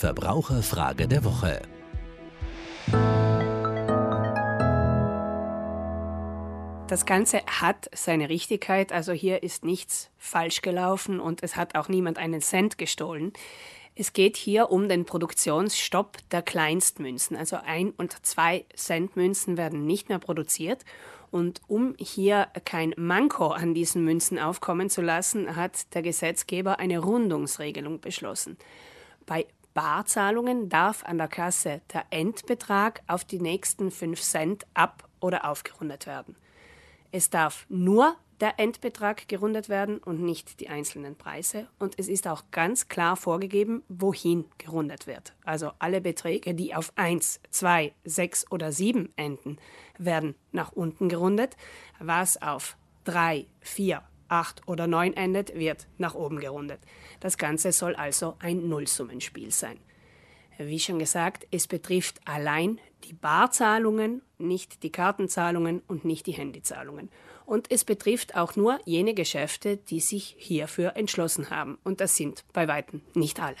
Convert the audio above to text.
Verbraucherfrage der Woche. Das Ganze hat seine Richtigkeit, also hier ist nichts falsch gelaufen und es hat auch niemand einen Cent gestohlen. Es geht hier um den Produktionsstopp der Kleinstmünzen. Also ein und zwei Cent Münzen werden nicht mehr produziert. Und um hier kein Manko an diesen Münzen aufkommen zu lassen, hat der Gesetzgeber eine Rundungsregelung beschlossen. Bei Barzahlungen darf an der Kasse der Endbetrag auf die nächsten fünf Cent ab- oder aufgerundet werden. Es darf nur der Endbetrag gerundet werden und nicht die einzelnen Preise. Und es ist auch ganz klar vorgegeben, wohin gerundet wird. Also alle Beträge, die auf 1, 2, 6 oder 7 enden, werden nach unten gerundet. Was auf 3, 4, 8 oder 9 endet, wird nach oben gerundet. Das Ganze soll also ein Nullsummenspiel sein. Wie schon gesagt, es betrifft allein die Barzahlungen, nicht die Kartenzahlungen und nicht die Handyzahlungen. Und es betrifft auch nur jene Geschäfte, die sich hierfür entschlossen haben. Und das sind bei weitem nicht alle.